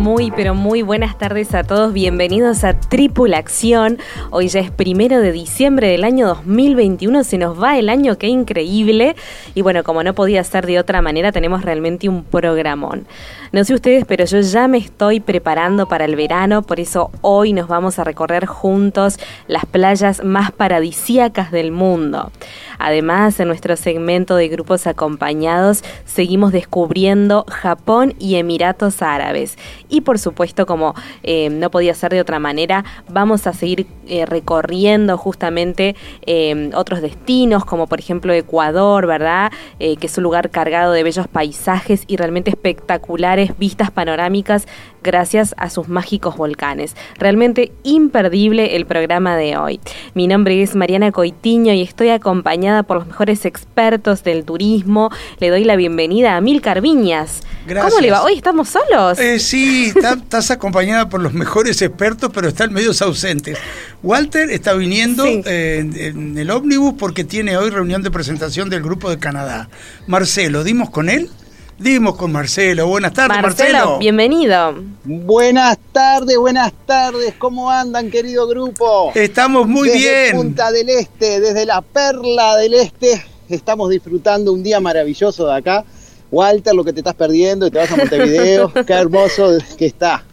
Muy, pero muy buenas tardes a todos. Bienvenidos a Tripulación. Hoy ya es primero de diciembre del año 2021. Se nos va el año, qué increíble. Y bueno, como no podía ser de otra manera, tenemos realmente un programón. No sé ustedes, pero yo ya me estoy preparando para el verano, por eso hoy nos vamos a recorrer juntos las playas más paradisíacas del mundo. Además, en nuestro segmento de grupos acompañados, seguimos descubriendo Japón y Emiratos Árabes. Y por supuesto, como eh, no podía ser de otra manera, vamos a seguir eh, recorriendo justamente eh, otros destinos, como por ejemplo Ecuador, ¿verdad? que es un lugar cargado de bellos paisajes y realmente espectaculares vistas panorámicas gracias a sus mágicos volcanes. Realmente imperdible el programa de hoy. Mi nombre es Mariana Coitiño y estoy acompañada por los mejores expertos del turismo. Le doy la bienvenida a Mil Carviñas. Gracias. ¿Cómo le va? ¿Hoy estamos solos? Eh, sí, estás acompañada por los mejores expertos, pero están medios ausentes. Walter está viniendo eh, en el ómnibus porque tiene hoy reunión de presentación del grupo de Canadá. Marcelo, ¿dimos con él? Dimos con Marcelo. Buenas tardes, Marcelo. Bienvenido. Buenas tardes, buenas tardes. ¿Cómo andan, querido grupo? Estamos muy desde bien. Punta del Este, desde la perla del Este, estamos disfrutando un día maravilloso de acá. Walter, lo que te estás perdiendo y te vas a Montevideo. Qué hermoso que está.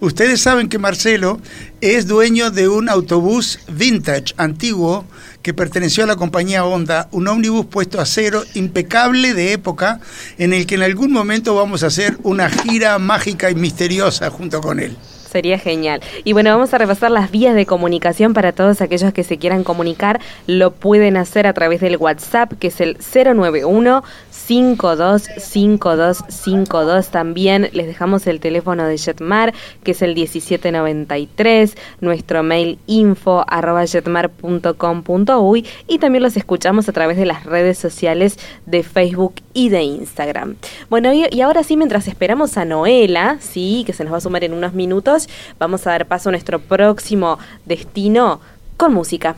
Ustedes saben que Marcelo es dueño de un autobús vintage, antiguo, que perteneció a la compañía Honda, un ómnibus puesto a cero, impecable de época, en el que en algún momento vamos a hacer una gira mágica y misteriosa junto con él. Sería genial. Y bueno, vamos a repasar las vías de comunicación para todos aquellos que se quieran comunicar. Lo pueden hacer a través del WhatsApp, que es el 091 525252. También les dejamos el teléfono de Jetmar, que es el 1793, nuestro mail info arroba jetmar.com.uy y también los escuchamos a través de las redes sociales de Facebook y de Instagram. Bueno, y, y ahora sí, mientras esperamos a Noela, sí, que se nos va a sumar en unos minutos, vamos a dar paso a nuestro próximo destino con música.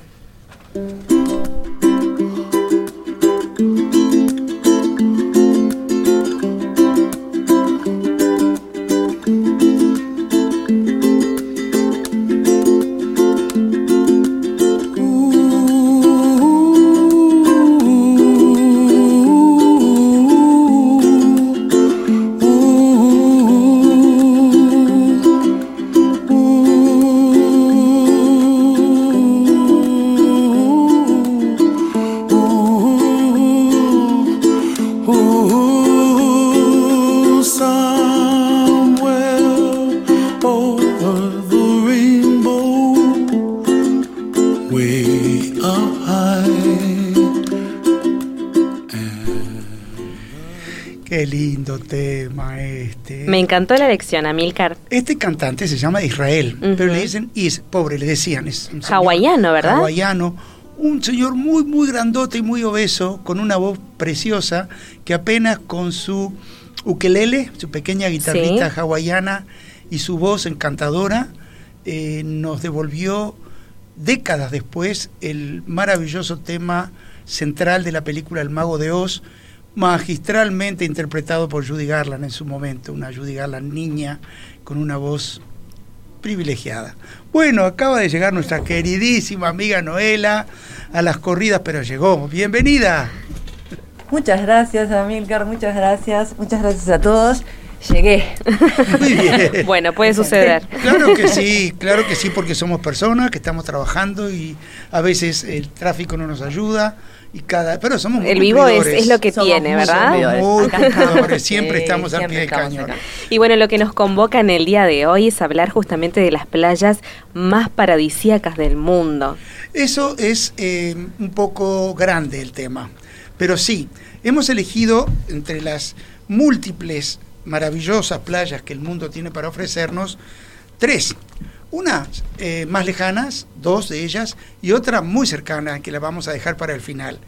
Encantó la lección, Amilcar. Este cantante se llama Israel, pero le dicen Is, pobre, le decían. Es un señor Hawaiano, ¿verdad? Hawaiano. Un señor muy, muy grandote y muy obeso, con una voz preciosa, que apenas con su ukelele, su pequeña guitarrita Sí. hawaiana y su voz encantadora, eh, nos devolvió décadas después el maravilloso tema central de la película El Mago de Oz, magistralmente interpretado por Judy Garland en su momento, una Judy Garland niña con una voz privilegiada. Bueno, acaba de llegar nuestra queridísima amiga Noela a las corridas, pero llegó. Bienvenida. Muchas gracias, Amilcar, muchas gracias, muchas gracias a todos. Llegué. Muy bien. Bueno, puede suceder. Claro que sí, claro que sí, porque somos personas que estamos trabajando y a veces el tráfico no nos ayuda y cada, pero somos muy El vivo es, es lo que Somos tiene, ¿verdad? cumplidores. Muy siempre estamos al pie del cañón. acá. Y bueno, lo que nos convoca en el día de hoy es hablar justamente de las playas más paradisíacas del mundo. Eso es eh, un poco grande el tema, pero sí, hemos elegido entre las múltiples maravillosas playas que el mundo tiene para ofrecernos, tres. Una eh, más lejanas, dos de ellas, y otra muy cercana, que la vamos a dejar para el final.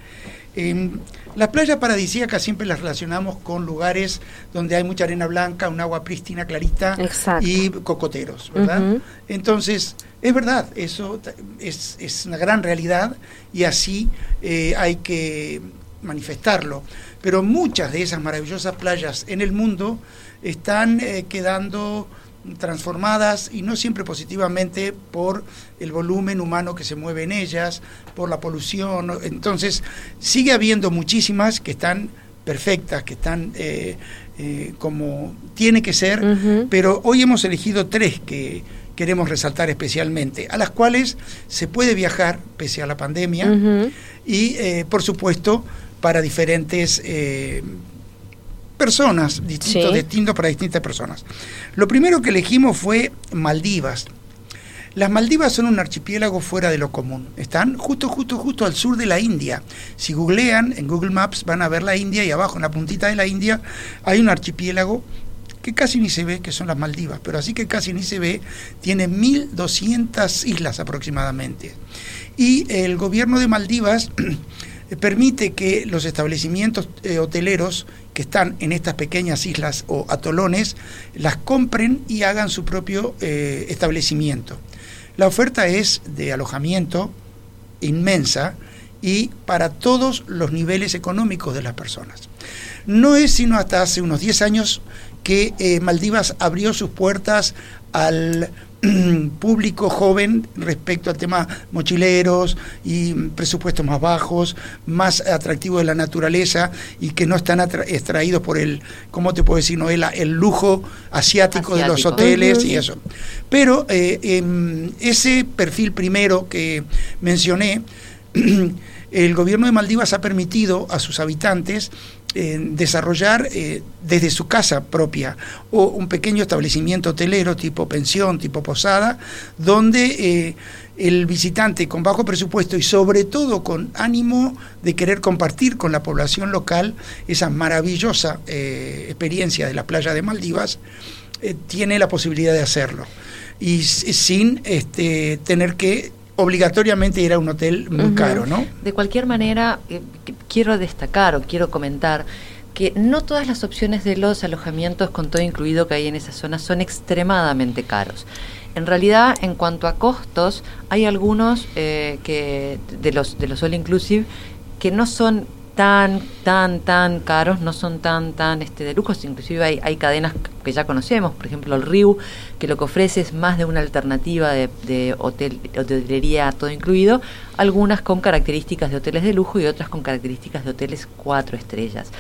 Eh, las playas paradisíacas siempre las relacionamos con lugares donde hay mucha arena blanca, un agua prístina, clarita Exacto. y cocoteros, ¿verdad? Entonces, es verdad, eso es, es una gran realidad y así eh, hay que manifestarlo. Pero muchas de esas maravillosas playas en el mundo están eh, quedando transformadas y no siempre positivamente por el volumen humano que se mueve en ellas, por la polución. Entonces, sigue habiendo muchísimas que están perfectas, que están eh, eh, como tiene que ser, pero hoy hemos elegido tres que queremos resaltar especialmente, a las cuales se puede viajar pese a la pandemia y, eh, por supuesto, para diferentes personas, distintos Sí. destinos para distintas personas. Lo primero que elegimos fue Maldivas. Las Maldivas son un archipiélago fuera de lo común. Están justo, justo, justo al sur de la India. Si googlean en Google Maps van a ver la India y abajo en la puntita de la India hay un archipiélago que casi ni se ve, que son las Maldivas, pero así que casi ni se ve, tiene 1.200 islas aproximadamente. Y el gobierno de Maldivas permite que los establecimientos eh, hoteleros que están en estas pequeñas islas o atolones las compren y hagan su propio eh, establecimiento. La oferta es de alojamiento inmensa y para todos los niveles económicos de las personas. No es sino hasta hace unos 10 años que eh, Maldivas abrió sus puertas al público joven respecto al tema mochileros y presupuestos más bajos, más atractivos de la naturaleza y que no están extraídos por el, ¿cómo te puedo decir, Noela? El lujo asiático, de los hoteles y eso. Pero eh, em, ese perfil primero que mencioné, el gobierno de Maldivas ha permitido a sus habitantes eh, desarrollar eh, desde su casa propia o un pequeño establecimiento hotelero tipo pensión, tipo posada, donde eh, el visitante con bajo presupuesto y sobre todo con ánimo de querer compartir con la población local esa maravillosa experiencia de la playa de Maldivas, tiene la posibilidad de hacerlo. Y sin este, tener que obligatoriamente ir a un hotel muy caro, ¿no? De cualquier manera, eh, quiero destacar o quiero comentar que no todas las opciones de los alojamientos con todo incluido que hay en esa zona son extremadamente caros. En realidad, en cuanto a costos, hay algunos eh, que de los de los all inclusive que no son tan tan tan caros, no son tan tan este de lujos, inclusive hay, hay cadenas que ya conocemos, por ejemplo el Riu, que lo que ofrece es más de una alternativa de, de hotel, hotelería todo incluido, algunas con características de hoteles de lujo y otras con características de hoteles cuatro estrellas.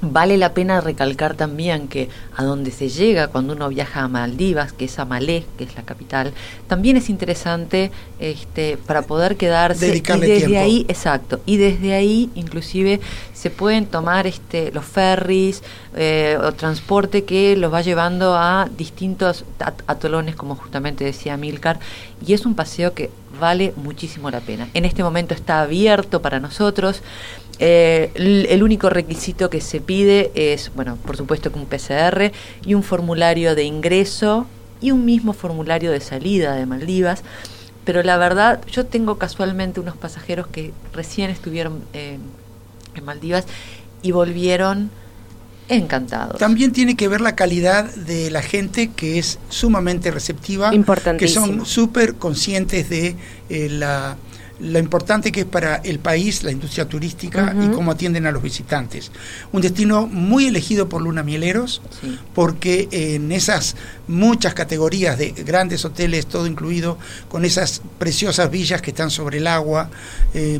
Vale la pena recalcar también que a donde se llega cuando uno viaja a Maldivas, que es a Malé, que es la capital, también es interesante este, para poder quedarse Dedicarle y desde tiempo. ahí, exacto, y desde ahí inclusive se pueden tomar este, los ferries eh, o transporte que los va llevando a distintos at- atolones, como justamente decía Milcar, y es un paseo que vale muchísimo la pena. En este momento está abierto para nosotros. Eh, el, único requisito que se pide es, bueno, por supuesto que un PCR y un formulario de ingreso y un mismo formulario de salida de Maldivas. Pero la verdad, yo tengo casualmente unos pasajeros que recién estuvieron eh, en Maldivas y volvieron encantados. También tiene que ver la calidad de la gente que es sumamente receptiva, que son súper conscientes de eh, la, lo importante que es para el país la industria turística y cómo atienden a los visitantes. Un destino muy elegido por Luna Mieleros, Sí. porque en esas muchas categorías de grandes hoteles, todo incluido, con esas preciosas villas que están sobre el agua, eh,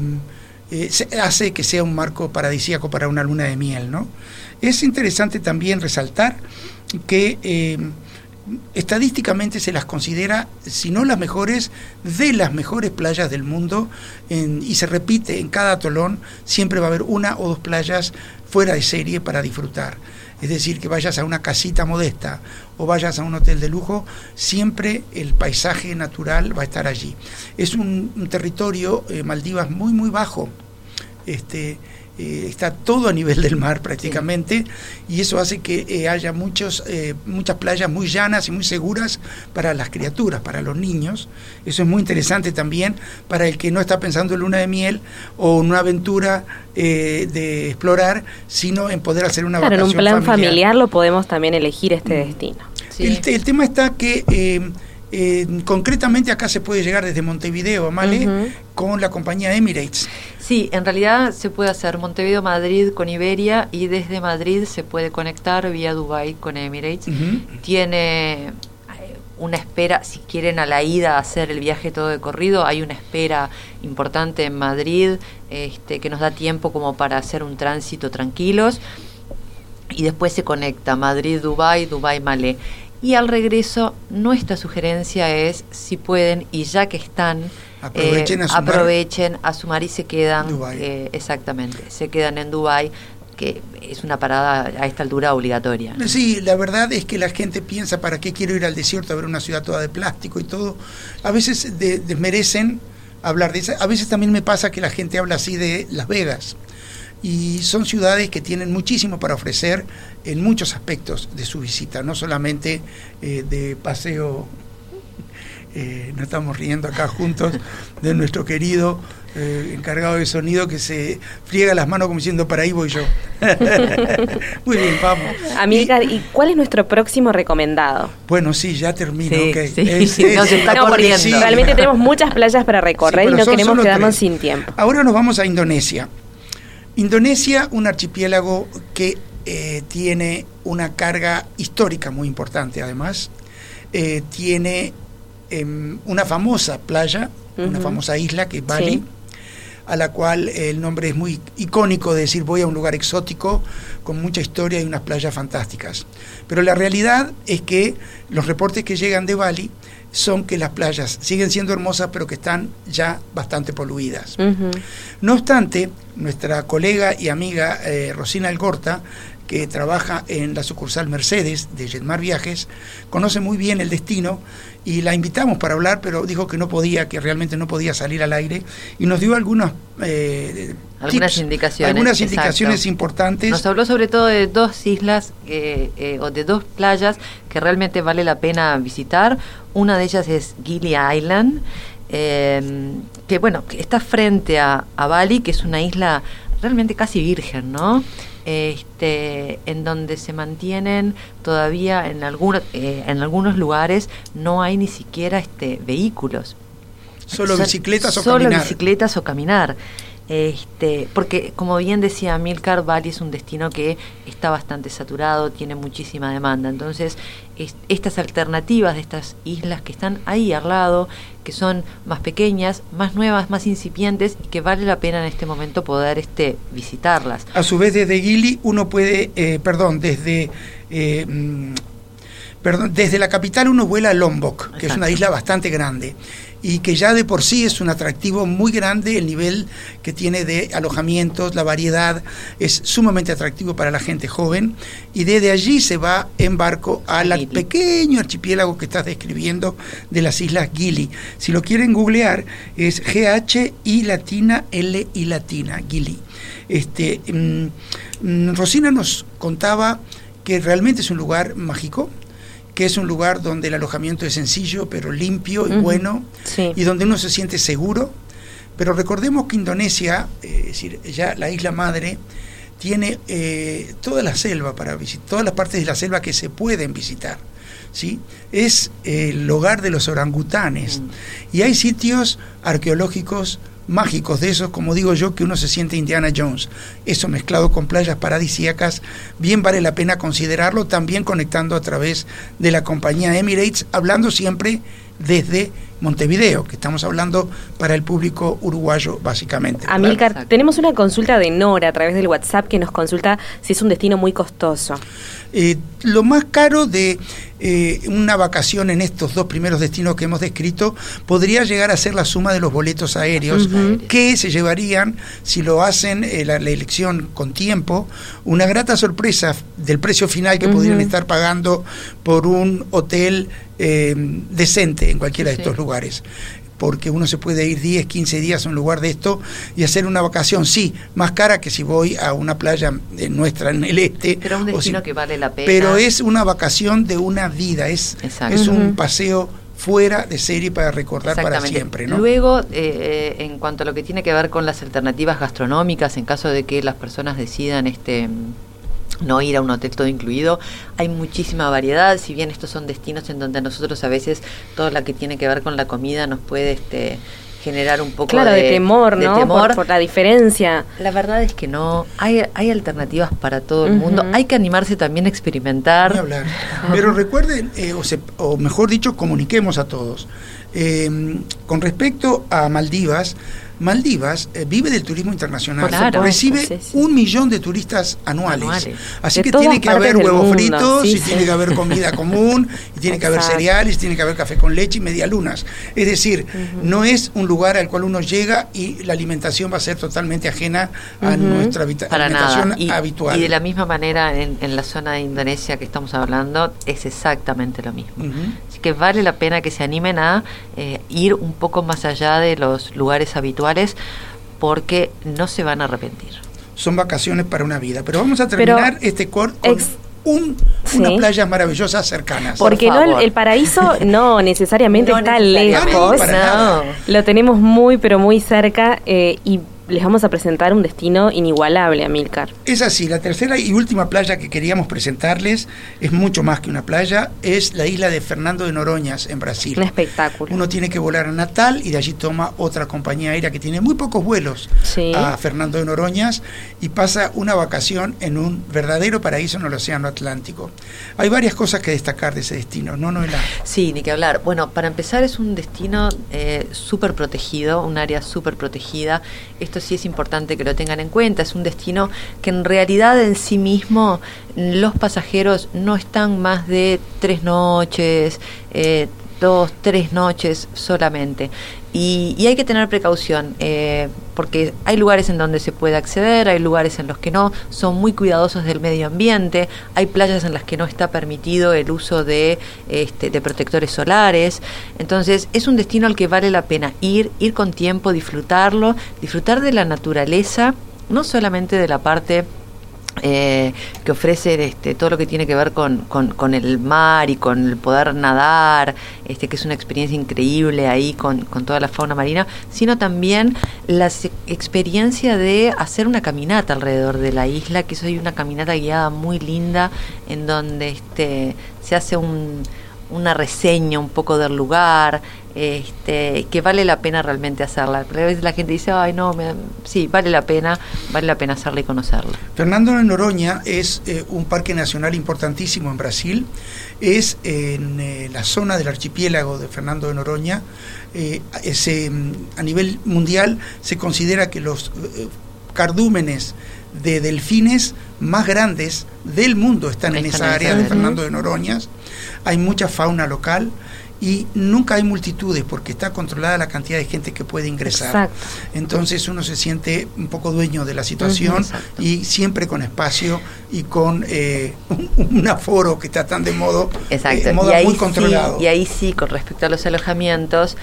eh, hace que sea un marco paradisíaco para una luna de miel. ¿no? Es interesante también resaltar que eh, estadísticamente se las considera, si no las mejores, de las mejores playas del mundo y se repite en cada atolón, siempre va a haber una o dos playas fuera de serie para disfrutar. Es decir, que vayas a una casita modesta o vayas a un hotel de lujo, siempre el paisaje natural va a estar allí. Es un, un territorio, eh, Maldivas, muy, muy bajo. Este, eh, está todo a nivel del mar prácticamente y eso hace que eh, haya muchos, eh, muchas playas muy llanas y muy seguras para las criaturas, para los niños. Eso es muy interesante también para el que no está pensando en luna de miel o en una aventura eh, de explorar, sino en poder hacer una Claro, en un plan familiar. lo podemos también elegir este destino. Sí. El, te- el tema está que eh, eh, concretamente acá se puede llegar desde Montevideo a Male Ujú. con la compañía Emirates. Sí, en realidad se puede hacer Montevideo-Madrid con Iberia y desde Madrid se puede conectar vía Dubai con Emirates. Tiene eh, una espera, si quieren a la ida hacer el viaje todo de corrido, hay una espera importante en Madrid este, que nos da tiempo como para hacer un tránsito tranquilos y después se conecta Madrid-Dubai, Dubai-Malé. Y al regreso, nuestra sugerencia es, si pueden, y ya que están, Aprovechen eh, a sumar. aprovechen a sumar y se quedan, Dubái. eh, exactamente, se quedan en Dubai que es una parada a esta altura obligatoria. ¿no? Sí, la verdad es que la gente piensa, ¿para qué quiero ir al desierto a ver una ciudad toda de plástico y todo? A veces de- desmerecen hablar de eso. A veces también me pasa que la gente habla así de Las Vegas. Y son ciudades que tienen muchísimo para ofrecer en muchos aspectos de su visita, no solamente eh, de paseo. Eh, nos estamos riendo acá juntos de nuestro querido eh, encargado de sonido que se friega las manos como diciendo para ahí voy yo. Muy bien, vamos. Amílcar, ¿y cuál es nuestro próximo recomendado? Bueno, sí, ya termino. Sí. No, se está No, porque corriendo. sí. realmente tenemos muchas playas para recorrer Sí, y no son queremos quedarnos tres. sin tiempo. Ahora nos vamos a Indonesia. Indonesia, un archipiélago que eh, tiene una carga histórica muy importante, además. Eh, tiene em, una famosa playa, una famosa isla que es Bali. Sí. a la cual el nombre es muy icónico de decir voy a un lugar exótico con mucha historia y unas playas fantásticas. Pero la realidad es que los reportes que llegan de Bali son que las playas siguen siendo hermosas pero que están ya bastante poluidas. No obstante, nuestra colega y amiga eh, Rosina Algorta, que trabaja en la sucursal Mercedes de Jetmar Viajes, conoce muy bien el destino y la invitamos para hablar, pero dijo que no podía, que realmente no podía salir al aire y nos dio algunos eh, Algunas tips, indicaciones, algunas exacto. indicaciones importantes. Nos habló sobre todo de dos islas eh, eh, o de dos playas que realmente vale la pena visitar. Una de ellas es Gili Island, eh, que bueno, que está frente a, a Bali, que es una isla realmente casi virgen, ¿no? Este, en donde se mantienen todavía en algunos eh, en algunos lugares no hay ni siquiera este vehículos Solo bicicletas o solo caminar. bicicletas o caminar. Este, porque como bien decía Milcar, Bali es un destino que está bastante saturado, tiene muchísima demanda. Entonces, es- estas alternativas de estas islas que están ahí al lado, que son más pequeñas, más nuevas, más incipientes y que vale la pena en este momento poder este, visitarlas. A su vez, desde Gili uno puede, eh, perdón, desde, eh, mm, perdón, desde la capital uno vuela a Lombok, que es una isla bastante grande y que ya de por sí es un atractivo muy grande el nivel que tiene de alojamientos, la variedad es sumamente atractivo para la gente joven y desde allí se va en barco al Gili. pequeño archipiélago que estás describiendo de las islas Gili. Si lo quieren googlear es GH y latina L y latina Gili. Este, mm, mm, Rosina nos contaba que realmente es un lugar mágico, que es un lugar donde el alojamiento es sencillo, pero limpio y bueno, Sí. y donde uno se siente seguro. Pero recordemos que Indonesia, eh, es decir, ya la isla madre, tiene eh, toda la selva para visitar, todas las partes de la selva que se pueden visitar. ¿sí? Es eh, el hogar de los orangutanes. Mm. Y hay sitios arqueológicos mágicos de esos, como digo yo, que uno se siente Indiana Jones. Eso mezclado con playas paradisíacas, bien vale la pena considerarlo, también conectando a través de la compañía Emirates, hablando siempre desde Montevideo, que estamos hablando para el público uruguayo básicamente. ¿verdad? Amilcar, Exacto. tenemos una consulta de Nora a través del WhatsApp que nos consulta si es un destino muy costoso. Eh, lo más caro de eh, una vacación en estos dos primeros destinos que hemos descrito podría llegar a ser la suma de los boletos aéreos que se llevarían, si lo hacen eh, la, la elección con tiempo, una grata sorpresa del precio final que podrían estar pagando por un hotel eh, decente en cualquiera de Sí. estos lugares. Porque uno se puede ir 10, 15 días a un lugar de esto y hacer una vacación, sí, más cara que si voy a una playa eh, nuestra en el este. Pero un destino si- que vale la pena. pero es una vacación de una vida, es, Exacto. es un paseo fuera de serie para recordar para siempre, ¿no? Luego, eh, en cuanto a lo que tiene que ver con las alternativas gastronómicas, en caso de que las personas decidan este no ir a un hotel todo incluido, hay muchísima variedad, si bien estos son destinos en donde a nosotros a veces todo lo que tiene que ver con la comida nos puede este generar un poco Claro, de, temor, de ¿no? temor. Por, por la diferencia. La verdad es que no, hay, hay alternativas para todo el mundo, hay que animarse también a experimentar. Hablar. Pero recuerden, eh, o, se- o mejor dicho, comuniquemos a todos. Eh, con respecto a Maldivas, Maldivas eh, vive del turismo internacional. Claro. Recibe Sí, sí. un millón de turistas anuales. Anuales. Así De que tiene que haber huevos fritos, sí, y tiene que haber comida común, y tiene que haber cereales, tiene que haber café con leche y medialunas. Es decir, no es un lugar al cual uno llega y la alimentación va a ser totalmente ajena a nuestra para alimentación. Y, habitual. y de la misma manera en, en la zona de Indonesia que estamos hablando es exactamente lo mismo. Así que vale la pena que se animen a eh, ir un poco más allá de los lugares habituales porque no se van a arrepentir. son vacaciones para una vida. Pero vamos a Pero terminar este cor con ex- un, Sí. unas playas maravillosas cercanas. Por Porque no el, paraíso no necesariamente No está necesariamente. lejos. Ah, no, nada. Lo tenemos muy pero muy cerca eh, y les vamos a presentar un destino inigualable, Amilcar. Es así, la tercera y última playa que queríamos presentarles es mucho más que una playa, es la isla de Fernando de Noroñas en Brasil. Un espectáculo. Uno tiene que volar a Natal y de allí toma otra compañía aérea que tiene muy pocos vuelos Sí. a Fernando de Noroñas y pasa una vacación en un verdadero paraíso en el Océano Atlántico. Hay varias cosas que destacar de ese destino, ¿no, Noela? Sí, ni que hablar. Bueno, para empezar es un destino eh, súper protegido, un área súper protegida. Esto sí es importante que lo tengan en cuenta. Es un destino que en realidad en sí mismo los pasajeros no están más de tres noches, eh, dos, tres noches solamente. Y, y hay que tener precaución, eh, porque hay lugares en donde se puede acceder, hay lugares en los que no, son muy cuidadosos del medio ambiente, hay playas en las que no está permitido el uso de, este, de protectores solares. Entonces es un destino al que vale la pena ir, ir con tiempo, disfrutarlo, disfrutar de la naturaleza, no solamente de la parte eh, que ofrece este, todo lo que tiene que ver con, el mar y con el poder nadar, este, que es una experiencia increíble ahí con, toda la fauna marina, sino también la se- experiencia de hacer una caminata alrededor de la isla, que eso hay una caminata guiada muy linda en donde este, se hace un, una reseña un poco del lugar, este, que vale la pena realmente hacerla. A veces la gente dice, ay no, me- sí, vale la pena, vale la pena hacerla y conocerla. Fernando de Noronha es eh, un parque nacional importantísimo en Brasil. Es en eh, la zona del archipiélago de Fernando de Noronha. Eh, ese, mm, a nivel mundial se considera que los eh, cardúmenes de delfines más grandes del mundo están en esa área de. Fernando de Noronha. Hay mucha fauna local y nunca hay multitudes porque está controlada la cantidad de gente que puede ingresar. Exacto. Entonces uno se siente un poco dueño de la situación exacto. y siempre con espacio y con eh, un, un aforo que está tan de modo, Exacto. eh, modo y, ahí muy sí, controlado. y ahí sí, con respecto a los alojamientos,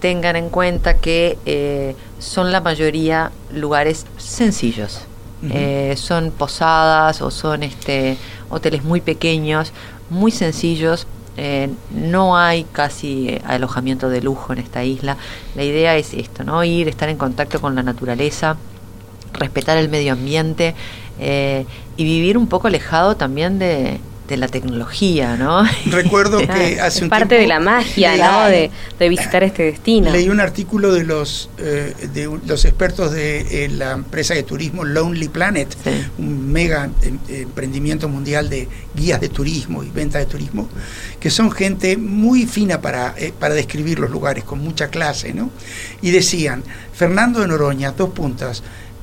tengan en cuenta que eh, son la mayoría lugares sencillos. Eh, son posadas o son este hoteles muy pequeños, muy sencillos. Eh, no hay casi eh, alojamiento de lujo en esta isla. La idea es esto, ¿no? Ir, estar en contacto con la naturaleza, respetar el medio ambiente eh, y vivir un poco alejado también de, de la tecnología, ¿no? Recuerdo Claro, que hace es un parte tiempo de la magia, leí- ¿no? De, de visitar este destino. Leí un artículo de los eh, de los expertos de eh, la empresa de turismo Lonely Planet, Sí. un mega em- emprendimiento mundial de guías de turismo y venta de turismo, que son gente muy fina para, eh, para describir los lugares, con mucha clase, ¿no? Y decían, Fernando de Noroña, dos puntas,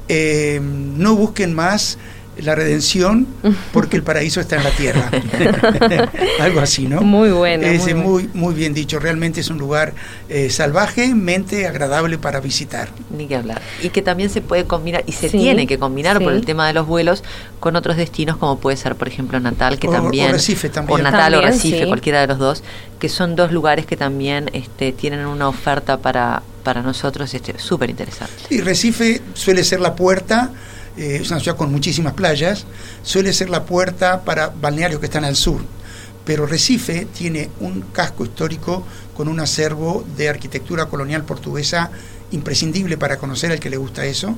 eh, no busquen más la redención porque el paraíso está en la tierra. Algo así, ¿no? Muy bueno, Es muy muy, muy bien dicho. Realmente es un lugar eh, salvajemente agradable para visitar. Ni que hablar. Y que también se puede combinar, y se Sí, tiene que combinar por el tema de los vuelos con otros destinos, como puede ser, por ejemplo, Natal, que O- o también. Recife también. O Natal o Recife, sí. cualquiera de los dos, que son dos lugares que también este, tienen una oferta para, para nosotros este, súper interesante. Y Recife suele ser la puerta, eh, es una ciudad con muchísimas playas, suele ser la puerta para balnearios que están al sur. Pero Recife tiene un casco histórico con un acervo de arquitectura colonial portuguesa imprescindible para conocer al que le gusta eso,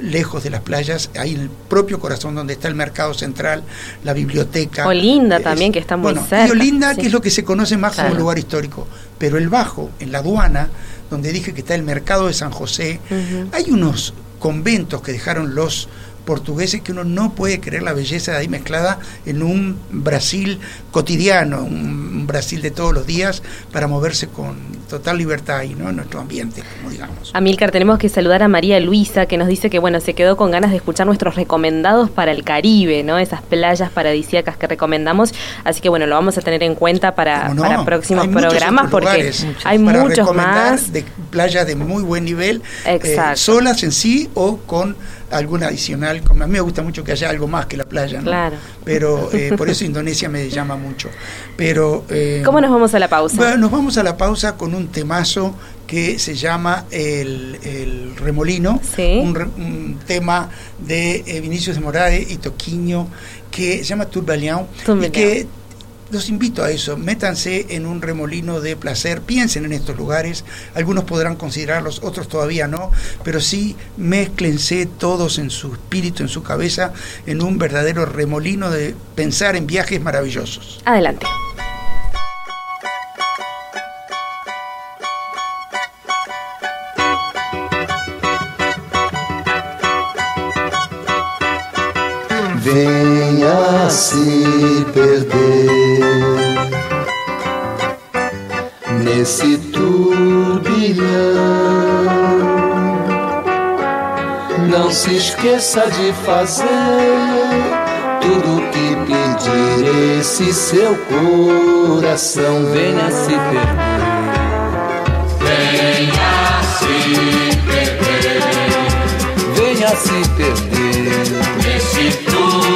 lejos de las playas, ahí en el propio corazón donde está el mercado central, la biblioteca. Olinda Es- también, que está muy bueno, cerca, Y Olinda, sí. que es lo que se conoce más Claro. como lugar histórico. Pero el Bajo, en la aduana, donde dije que está el mercado de San José, hay unos conventos que dejaron los portugueses que uno no puede creer la belleza de ahí mezclada en un Brasil cotidiano, un Brasil de todos los días para moverse con total libertad ahí, ¿no? En nuestro ambiente, como digamos. Amílcar, tenemos que saludar a María Luisa, que nos dice que bueno, se quedó con ganas de escuchar nuestros recomendados para el Caribe, ¿no? Esas playas paradisíacas que recomendamos. Así que bueno, lo vamos a tener en cuenta para, ¿Cómo no? para próximos Hay programas, porque lugares hay para muchos más. de playas de muy buen nivel, eh, solas en sí o con alguna adicional. Como a mí me gusta mucho que haya algo más que la playa, ¿no? Claro. Pero eh, por eso Indonesia me llama mucho. Pero eh, ¿Cómo nos vamos a la pausa? Bueno, nos vamos a la pausa con un temazo que se llama El, el Remolino, Sí. un, un tema de eh, Vinicius de Morales y Toquiño que se llama Tourbillon y que los invito a eso, métanse en un remolino de placer, piensen en estos lugares, algunos podrán considerarlos, otros todavía no, pero sí mézclense todos en su espíritu, en su cabeza, en un verdadero remolino de pensar en viajes maravillosos. Adelante. Venha se perder nesse turbilhão. Não se esqueça de fazer tudo o que pedir esse seu coração. Venha se perder. Venha se perder nesse turbilhão.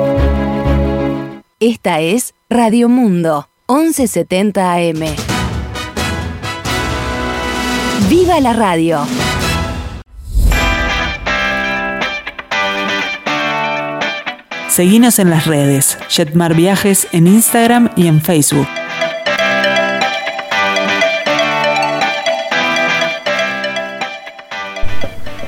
Esta es Radio Mundo, 1170 AM. ¡Viva la radio! Seguinos en las redes, Jetmar Viajes en Instagram y en Facebook.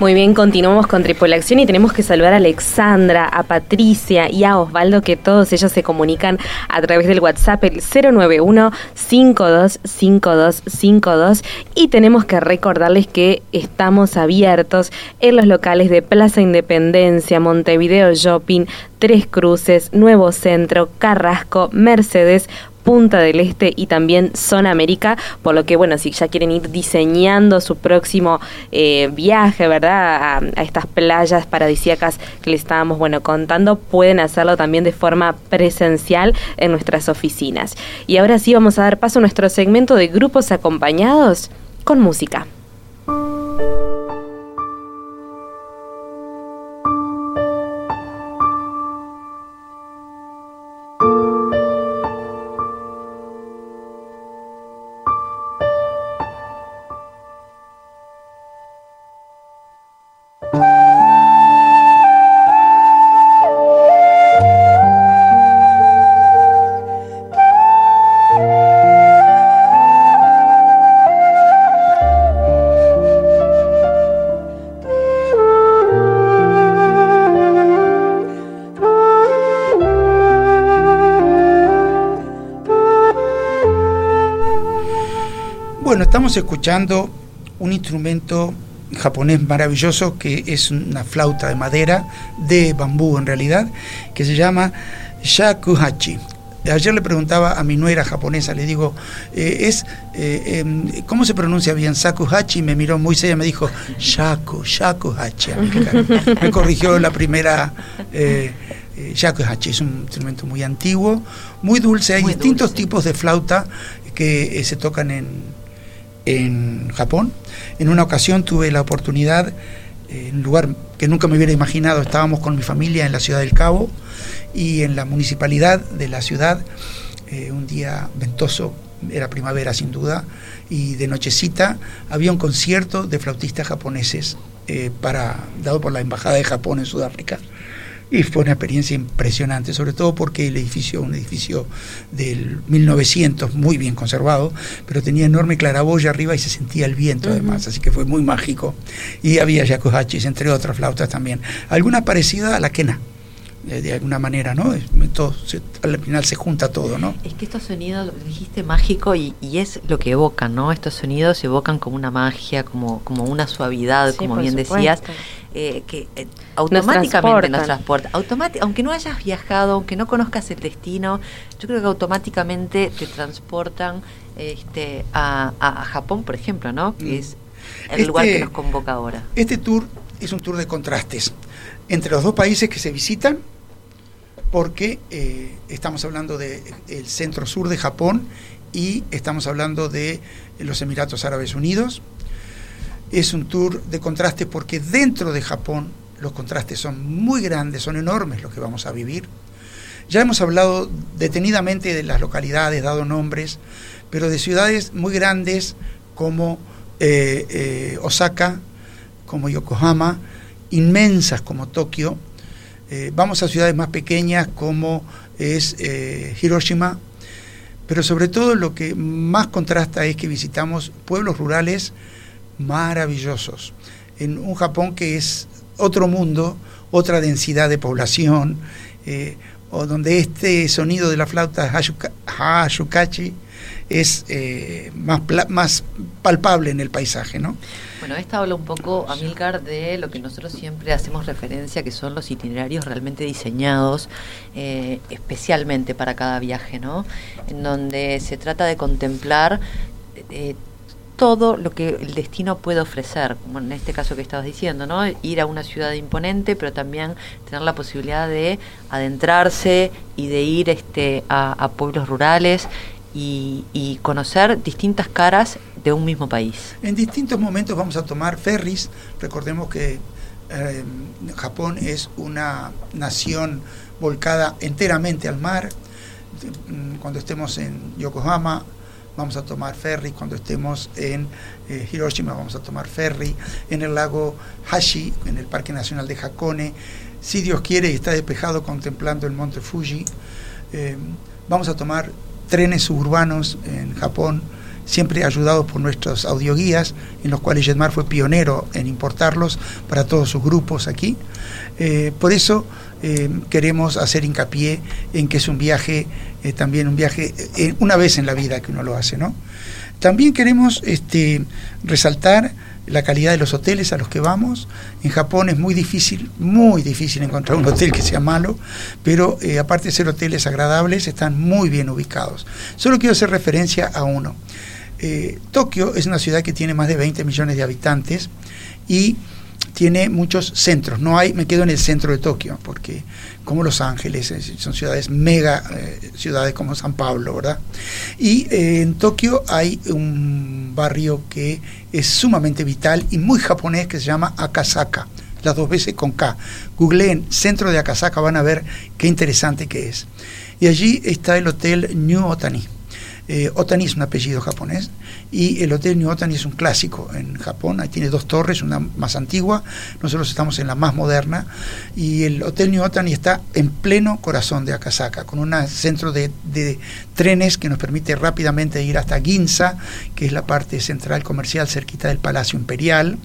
Muy bien, continuamos con Tripulación y tenemos que saludar a Alexandra, a Patricia y a Osvaldo, que todos ellos se comunican a través del WhatsApp, el 091-525252. Y tenemos que recordarles que estamos abiertos en los locales de Plaza Independencia, Montevideo Shopping, Tres Cruces, Nuevo Centro, Carrasco, Mercedes, Punta del Este y también Zona América, por lo que bueno, si ya quieren ir diseñando su próximo eh, viaje, ¿verdad? A, a, estas playas paradisíacas que les estábamos, bueno, contando, pueden hacerlo también de forma presencial en nuestras oficinas. Y ahora sí vamos a dar paso a nuestro segmento de grupos acompañados con música. Estamos escuchando un instrumento japonés maravilloso que es una flauta de madera, de bambú en realidad, que se llama shakuhachi. Ayer le preguntaba a mi nuera japonesa, le digo, eh, es eh, eh, ¿cómo se pronuncia bien shakuhachi? Me miró muy seria, me dijo, shaku, shakuhachi. Me corrigió la primera... shakuhachi es un instrumento muy antiguo, muy dulce. Hay Muy distintos dulce. tipos de flauta que se tocan en, en Japón. En una ocasión tuve la oportunidad, eh, en un lugar que nunca me hubiera imaginado, estábamos con mi familia en la ciudad del Cabo y en la municipalidad de la ciudad, eh, un día ventoso, era primavera sin duda, y de nochecita había un concierto de flautistas japoneses eh, para, dado por la Embajada de Japón en Sudáfrica. Y fue una experiencia impresionante, sobre todo porque el edificio, un edificio del 1900, muy bien conservado, pero tenía enorme claraboya arriba y se sentía el viento además, así que fue muy mágico. Y había yakuhachis, entre otras flautas también. Alguna parecida a la quena, de, de alguna manera, ¿no? Todo se- al final se junta todo, ¿no? Es que estos sonidos, lo dijiste mágico, y, y es lo que evocan, ¿no? Estos sonidos evocan como una magia, como, como una suavidad, Sí, como bien supuesto. decías, eh, que eh, automáticamente nos transporta. Automati- aunque no hayas viajado, aunque no conozcas el destino, yo creo que automáticamente te transportan este, a, a- a Japón, por ejemplo, ¿no? Que Mm. es el lugar Este- que nos convoca ahora. Este tour es un tour de contrastes entre los dos países que se visitan, porque eh, estamos hablando del centro sur de Japón y estamos hablando de los Emiratos Árabes Unidos. Es un tour de contrastes porque dentro de Japón los contrastes son muy grandes, son enormes los que vamos a vivir. Ya hemos hablado detenidamente de las localidades, dado nombres, pero de ciudades muy grandes como eh, eh, Osaka, como Yokohama, inmensas como Tokio. Eh, vamos a ciudades más pequeñas como es eh, Hiroshima, pero sobre todo lo que más contrasta es que visitamos pueblos rurales maravillosos, en un Japón que es otro mundo, otra densidad de población, eh, o donde este sonido de la flauta hashukachi es eh, más, más palpable en el paisaje, ¿no? Bueno, esta habla un poco, Amilcar, de lo que nosotros siempre hacemos referencia, que son los itinerarios realmente diseñados eh, especialmente para cada viaje, ¿no? En donde se trata de contemplar eh, todo lo que el destino puede ofrecer, como en este caso que estabas diciendo, ¿no? Ir a una ciudad imponente, pero también tener la posibilidad de adentrarse y de ir este, a pueblos rurales y, conocer distintas caras de un mismo país. En distintos momentos vamos a tomar ferries. Recordemos que eh, Japón es una nación volcada enteramente al mar. Mm, Cuando estemos en Yokohama vamos a tomar ferry. Cuando estemos en eh, Hiroshima vamos a tomar ferry. En el lago Hashi, en el Parque Nacional de Hakone. Si Dios quiere y está despejado contemplando el monte Fuji. Eh, vamos a tomar trenes suburbanos en Japón siempre ayudados por nuestros audioguías, en los cuales Jetmar fue pionero en importarlos para todos sus grupos aquí. Eh, por eso eh, queremos hacer hincapié en que es un viaje, eh, también un viaje, una vez en la vida que uno lo hace, ¿no? También queremos este, resaltar la calidad de los hoteles a los que vamos. En Japón es muy difícil, muy difícil encontrar un hotel que sea malo, pero eh, aparte de ser hoteles agradables, están muy bien ubicados. Solo quiero hacer referencia a uno. Eh, Tokio es una ciudad que tiene más de 20 millones de habitantes y tiene muchos centros. No hay, me quedo en el centro de Tokio, porque como Los Ángeles, eh, son ciudades mega, eh, ciudades como San Pablo, ¿verdad? Y eh, en Tokio hay un barrio que es sumamente vital y muy japonés que se llama Akasaka, las dos veces con K. Googleen centro de Akasaka, van a ver qué interesante que es. Y allí está el hotel New Otani. Eh, Otani es un apellido japonés y el Hotel New Otani es un clásico en Japón. Ahí tiene dos torres, una más antigua, nosotros estamos en la más moderna y el Hotel New Otani está en pleno corazón de Akasaka, con un centro de, de trenes que nos permite rápidamente ir hasta Ginza, que es la parte central comercial cerquita del Palacio Imperial.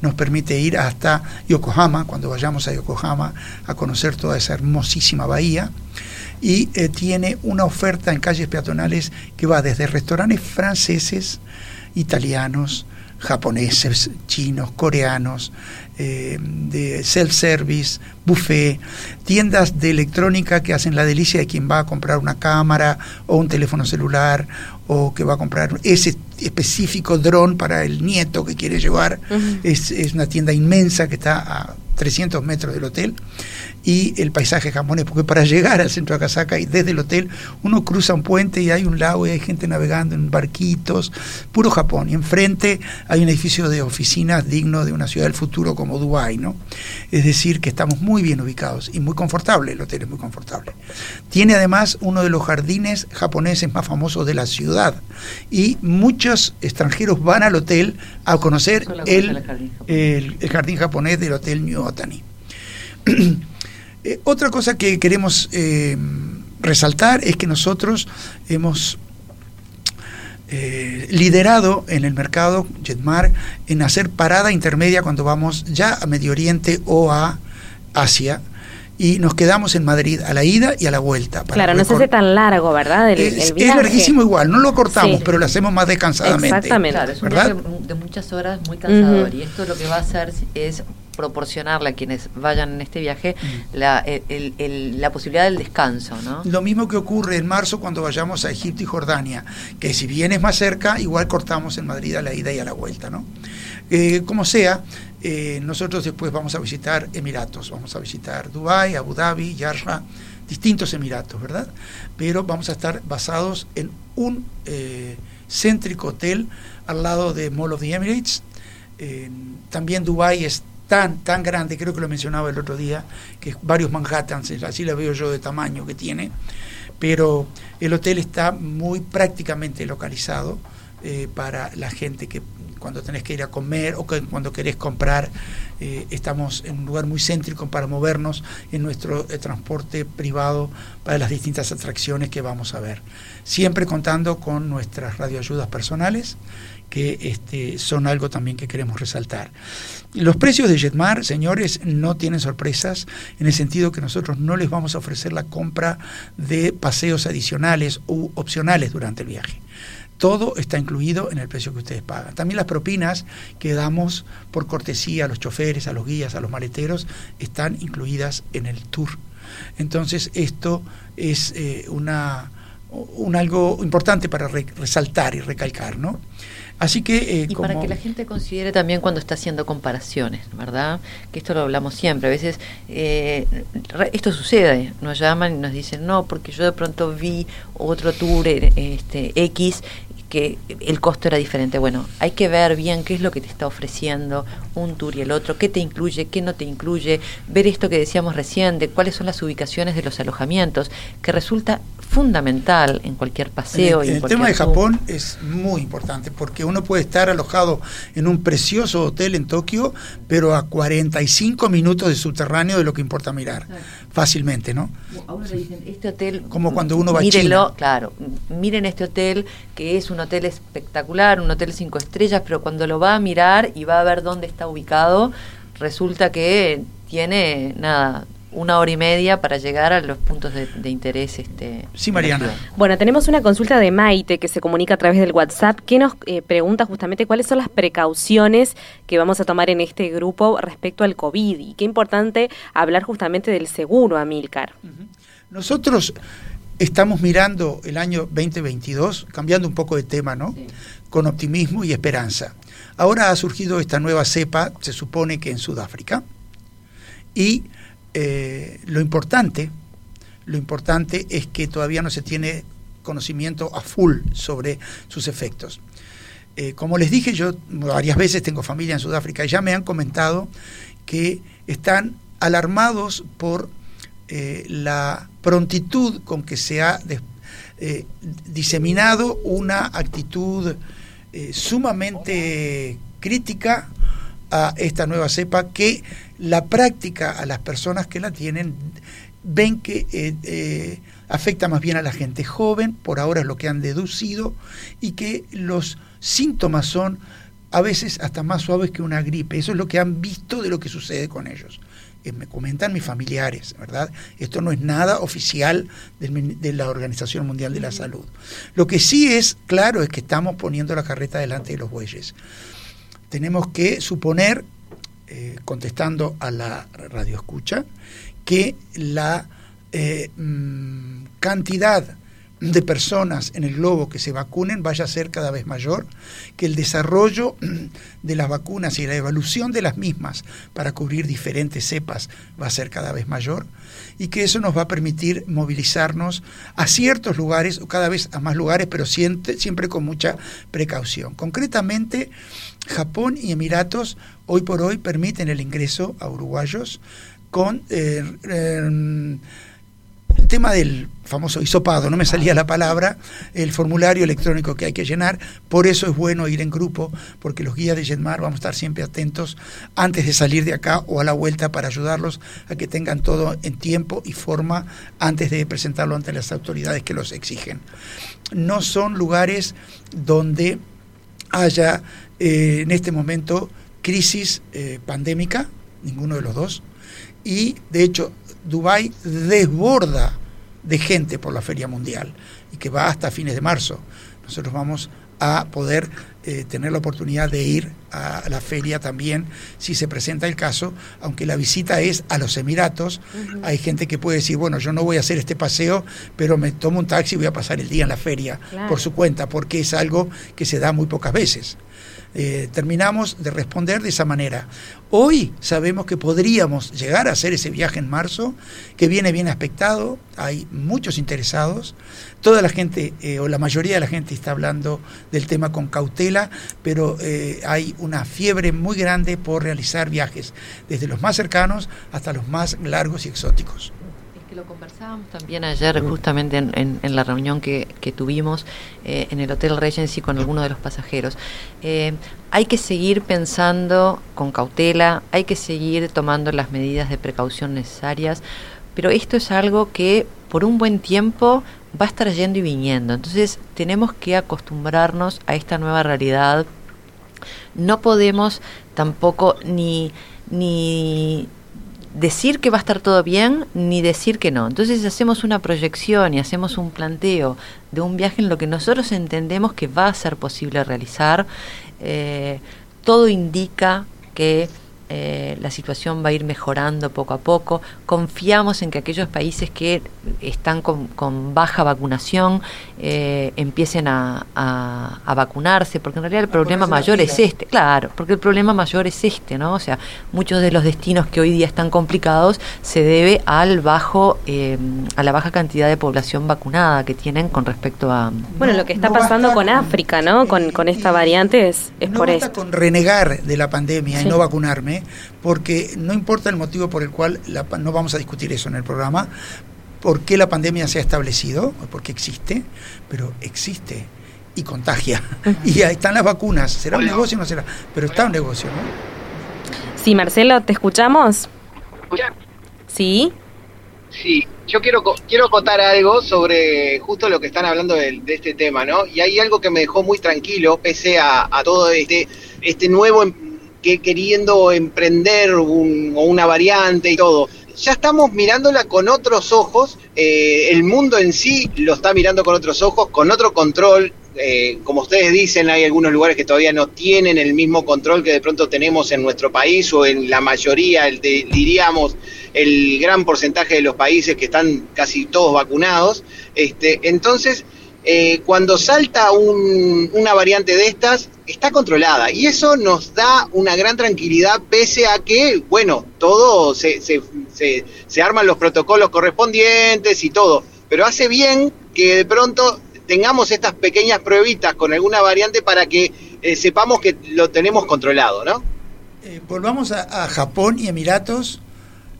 Nos permite ir hasta Yokohama, cuando vayamos a Yokohama a conocer toda esa hermosísima bahía y eh, tiene una oferta en calles peatonales que va desde restaurantes franceses, italianos, japoneses, chinos, coreanos, eh, de self-service, buffet, tiendas de electrónica que hacen la delicia de quien va a comprar una cámara o un teléfono celular o que va a comprar ese específico dron para el nieto que quiere llevar. es, es una tienda inmensa que está a 300 metros del hotel y el paisaje japonés, porque para llegar al centro de Akasaka y desde el hotel uno cruza un puente y hay un lago y hay gente navegando en barquitos, puro Japón. Y enfrente hay un edificio de oficinas digno de una ciudad del futuro como Dubái, ¿no? Es decir, que estamos muy bien ubicados y muy confortable, el hotel es muy confortable. Tiene además uno de los jardines japoneses más famosos de la ciudad y muchos extranjeros van al hotel a conocer el, el, el jardín japonés del Hotel New Otani. Eh, otra cosa que queremos eh, resaltar es que nosotros hemos eh, liderado en el mercado Jetmar en hacer parada intermedia cuando vamos ya a Medio Oriente o a Asia y nos quedamos en Madrid a la ida y a la vuelta. claro, no se hace tan largo, ¿verdad? El, es, el viaje. es larguísimo igual, no lo cortamos, sí. pero lo hacemos más descansadamente. Exactamente. Claro, es un ¿verdad? viaje de muchas horas muy cansador y esto lo que va a hacer es proporcionarle a quienes vayan en este viaje Mm. la, el- el- el- la posibilidad del descanso, ¿no? Lo mismo que ocurre en marzo cuando vayamos a Egipto y Jordania, que si bien es más cerca, igual cortamos en Madrid a la ida y a la vuelta, ¿no? Eh, como sea, eh, nosotros después vamos a visitar Emiratos, vamos a visitar Dubái, Abu Dhabi, Yarra, distintos Emiratos, ¿verdad? Pero vamos a estar basados en un eh, céntrico hotel al lado de Mall of the Emirates. Eh, también Dubái es tan, tan grande, creo que lo mencionaba el otro día, que varios Manhattans, así la veo yo de tamaño que tiene, pero el hotel está muy prácticamente localizado eh, para la gente que cuando tenés que ir a comer o que cuando querés comprar, eh, estamos en un lugar muy céntrico para movernos en nuestro eh, transporte privado para las distintas atracciones que vamos a ver. Siempre contando con nuestras radioayudas personales, que este, son algo también que queremos resaltar. Los precios de Jetmar, señores, no tienen sorpresas en el sentido que nosotros no les vamos a ofrecer la compra de paseos adicionales u opcionales durante el viaje. Todo está incluido en el precio que ustedes pagan. También las propinas que damos por cortesía a los choferes, a los guías, a los maleteros, están incluidas en el tour. Entonces, esto es eh, una, un algo importante para re resaltar y recalcar, ¿no? Así que... Eh, y como... para que la gente considere también cuando está haciendo comparaciones, ¿verdad? Que esto lo hablamos siempre. A veces eh, esto sucede, nos llaman y nos dicen, no, porque yo de pronto vi otro tour este, X que el costo era diferente. Bueno, hay que ver bien qué es lo que te está ofreciendo un tour y el otro, qué te incluye, qué no te incluye, ver esto que decíamos recién, de cuáles son las ubicaciones de los alojamientos, que resulta fundamental en cualquier paseo. En el, y en el tema de Japón es muy importante porque uno puede estar alojado en un precioso hotel en Tokio, pero a 45 minutos de subterráneo de lo que importa mirar. Fácilmente, ¿no? A uno le dicen, este hotel. Como cuando uno va mírenlo, a China. Claro, miren este hotel que es un hotel espectacular, un hotel cinco estrellas, pero cuando lo va a mirar y va a ver dónde está ubicado, resulta que tiene nada una hora y media para llegar a los puntos de, de interés. Este, Sí, Mariana. Bueno, tenemos una consulta de Maite que se comunica a través del WhatsApp que nos eh, pregunta justamente cuáles son las precauciones que vamos a tomar en este grupo respecto al COVID y qué importante hablar justamente del seguro, Amilcar. Nosotros estamos mirando el año 2022, cambiando un poco de tema, ¿no? Con optimismo y esperanza. Ahora ha surgido esta nueva cepa, se supone que en Sudáfrica, y eh, lo importante, lo importante es que todavía no se tiene conocimiento a full sobre sus efectos. Eh, como les dije, yo varias veces tengo familia en Sudáfrica y ya me han comentado que están alarmados por eh, la prontitud con que se ha diseminado una actitud sumamente crítica a esta nueva cepa que la práctica a las personas que la tienen ven que eh, eh, afecta más bien a la gente joven, por ahora es lo que han deducido, y que los síntomas son a veces hasta más suaves que una gripe. Eso es lo que han visto de lo que sucede con ellos. Eh, me comentan mis familiares, ¿verdad? Esto no es nada oficial del de la Organización Mundial de la Salud. Lo que sí es claro es que estamos poniendo la carreta delante de los bueyes. Tenemos que suponer, eh, contestando a la radio escucha, que la eh, mm, cantidad de personas en el globo que se vacunen vaya a ser cada vez mayor, que el desarrollo de las vacunas y la evolución de las mismas para cubrir diferentes cepas va a ser cada vez mayor y que eso nos va a permitir movilizarnos a ciertos lugares, o cada vez a más lugares, pero siempre, con mucha precaución. Concretamente, Japón y Emiratos hoy por hoy permiten el ingreso a uruguayos con eh, eh, tema del famoso hisopado, no me salía la palabra, el formulario electrónico que hay que llenar, por eso es bueno ir en grupo, porque los guías de Jetmar vamos a estar siempre atentos antes de salir de acá o a la vuelta para ayudarlos a que tengan todo en tiempo y forma antes de presentarlo ante las autoridades que los exigen. No son lugares donde haya eh, en este momento crisis eh, pandémica, ninguno de los dos, y de hecho Dubái desborda de gente por la Feria Mundial y que va hasta fines de marzo. Nosotros vamos a poder eh, tener la oportunidad de ir a la feria también si se presenta el caso, aunque la visita es a los Emiratos. Hay gente que puede decir, bueno, yo no voy a hacer este paseo, pero me tomo un taxi y voy a pasar el día en la feria Claro. por su cuenta, porque es algo que se da muy pocas veces. Eh, terminamos de responder de esa manera. Hoy sabemos que podríamos llegar a hacer ese viaje en marzo, que viene bien aspectado, hay muchos interesados, toda la gente eh, o la mayoría de la gente está hablando del tema con cautela, pero eh, hay una fiebre muy grande por realizar viajes, desde los más cercanos hasta los más largos y exóticos. Lo conversábamos también ayer, justamente en, la reunión que, que tuvimos eh, en el Hotel Regency con algunos de los pasajeros. Eh, hay que seguir pensando con cautela, hay que seguir tomando las medidas de precaución necesarias, pero esto es algo que por un buen tiempo va a estar yendo y viniendo. Entonces tenemos que acostumbrarnos a esta nueva realidad no podemos tampoco ni, ni decir que va a estar todo bien ni decir que no. Entonces hacemos una proyección y hacemos un planteo de un viaje en lo que nosotros entendemos que va a ser posible realizar. Eh, todo indica que eh, la situación va a ir mejorando poco a poco. Confiamos en que aquellos países que están con, con baja vacunación eh, empiecen a, a- a vacunarse, porque en realidad el problema mayor es este, claro, porque el problema mayor es este, ¿no? O sea, muchos de los destinos que hoy día están complicados se debe al bajo, eh, a la baja cantidad de población vacunada que tienen con respecto a... Bueno, No- lo que está no pasando con África, ¿no? Con, con esta variante es, es no por basta esto. con renegar de la pandemia Sí. y no vacunarme, porque no importa el motivo por el cual, la no vamos a discutir eso en el programa, por qué la pandemia se ha establecido, o porque existe, pero existe y contagia. Y ahí están las vacunas. ¿Será un negocio o no será? Pero está un negocio, ¿no? Sí, Marcelo, ¿te escuchamos? Sí. Sí, yo quiero co- quiero contar algo sobre justo lo que están hablando de, de este tema, ¿no? Y hay algo que me dejó muy tranquilo, pese a, a todo este este nuevo em- que queriendo emprender o una variante y todo. ya estamos mirándola con otros ojos, eh, el mundo en sí lo está mirando con otros ojos, con otro control. eh, como ustedes dicen, hay algunos lugares que todavía no tienen el mismo control que de pronto tenemos en nuestro país o en la mayoría, diríamos, el gran porcentaje de los países que están casi todos vacunados. Este, entonces, eh, cuando salta un- una variante de estas, está controlada. Y eso nos da una gran tranquilidad, pese a que, bueno, todo se, se, se- arman los protocolos correspondientes y todo. Pero hace bien que de pronto tengamos estas pequeñas pruebitas con alguna variante para que eh, sepamos que lo tenemos controlado, ¿no? Eh, volvamos a, a Japón y Emiratos.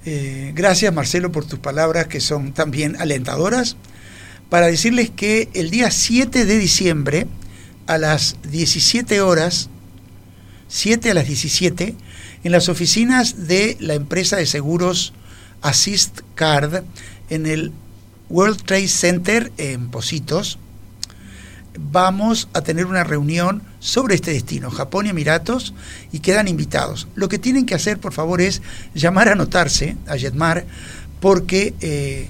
Eh, gracias Marcelo por tus palabras que son también alentadoras. Para decirles que el día 7 de diciembre a las 17 horas, 7 a las 17, en las oficinas de la empresa de seguros Assist Card en el World Trade Center en Positos, vamos a tener una reunión sobre este destino, Japón y Emiratos, y quedan invitados. Lo que tienen que hacer, por favor, es llamar a anotarse a Jetmar, porque eh,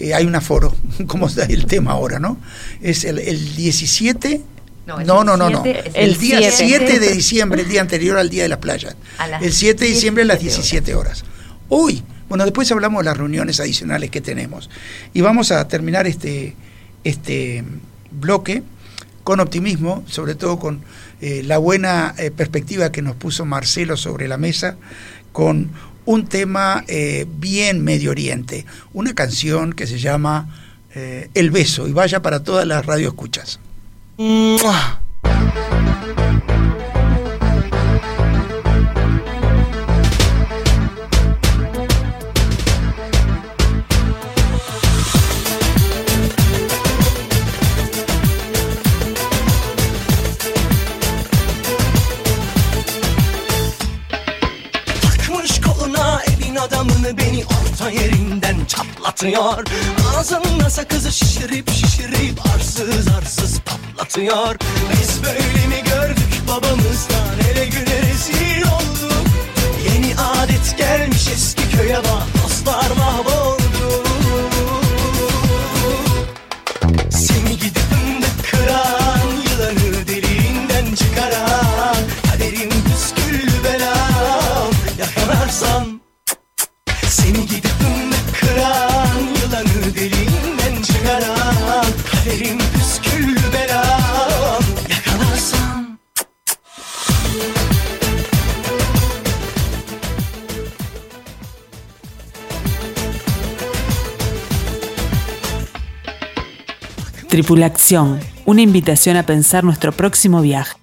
eh, hay un aforo, como está el tema ahora, ¿no? Es el, el 17... No, No, no, no, no. 17 es El día 7. 7 de diciembre, el día anterior al Día de las Playas. El 7 de diciembre a las 17 17 horas. Uy, bueno, después hablamos de las reuniones adicionales que tenemos. Y vamos a terminar este, este bloque con optimismo, sobre todo con eh, la buena eh, perspectiva que nos puso Marcelo sobre la mesa, con un tema eh, bien Medio Oriente, una canción que se llama eh, El Beso, y vaya para todas las radioescuchas. Çatlatıyor Ağzımda sakızı şişirip şişirip arsız arsız patlatıyor. Biz böyle Tripulación, una invitación a pensar nuestro próximo viaje.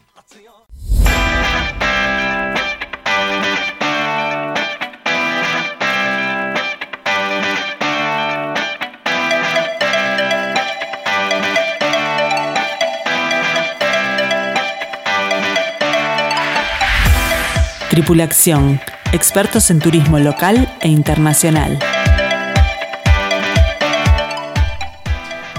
Tripulación, expertos en turismo local e internacional.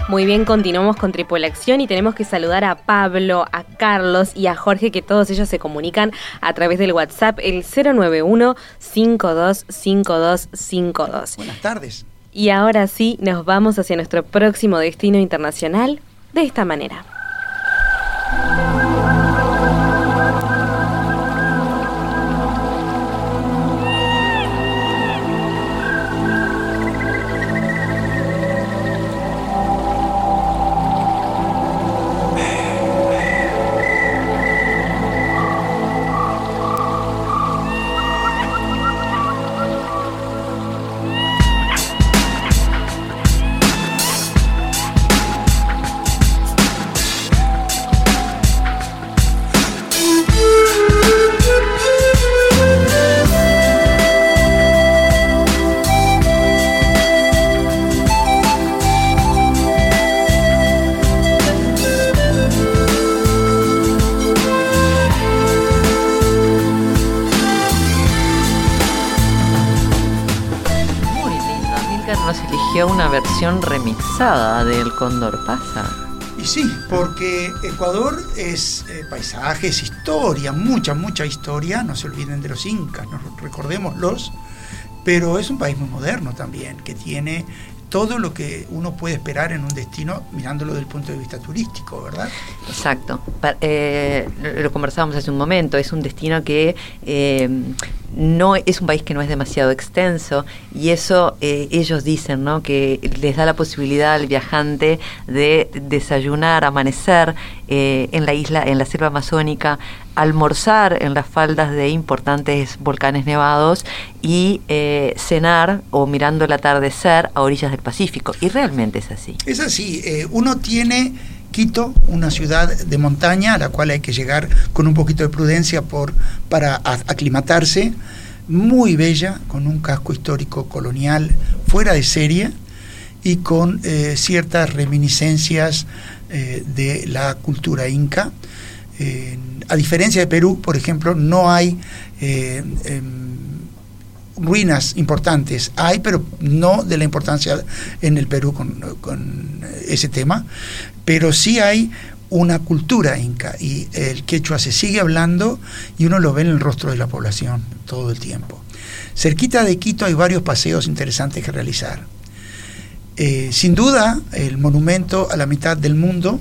Muy bien, continuamos con Tripulación y tenemos que saludar a Pablo, a Carlos y a Jorge, que todos ellos se comunican a través del WhatsApp, el 091-525252. Buenas tardes. Y ahora sí, nos vamos hacia nuestro próximo destino internacional de esta manera. Versión remixada del Cóndor Pasa. Y sí, porque Ecuador es eh, paisajes, historia, mucha, mucha historia. No se olviden de los incas, no recordémoslos. pero es un país muy moderno también, que tiene todo lo que uno puede esperar en un destino mirándolo desde el punto de vista turístico, ¿verdad? Exacto. Eh, lo lo conversábamos hace un momento, es un destino que eh, no es un país que no es demasiado extenso y eso eh, ellos dicen, ¿no? Que les da la posibilidad al viajante de desayunar, amanecer eh, en la isla, en la selva amazónica, almorzar en las faldas de importantes volcanes nevados y eh, cenar o mirando el atardecer a orillas del Pacífico. Y realmente es así. Es así, eh, uno tiene Quito, una ciudad de montaña a la cual hay que llegar con un poquito de prudencia por, para aclimatarse, muy bella, con un casco histórico colonial fuera de serie y con eh, ciertas reminiscencias eh, de la cultura inca. A diferencia de Perú, por ejemplo, no hay eh, em, ruinas importantes. Hay, pero no de la importancia en el Perú con, ese tema. Pero sí hay una cultura inca y el quechua se sigue hablando y uno lo ve en el rostro de la población todo el tiempo. Cerquita de Quito hay varios paseos interesantes que realizar. Eh, sin duda, el monumento a la mitad del mundo,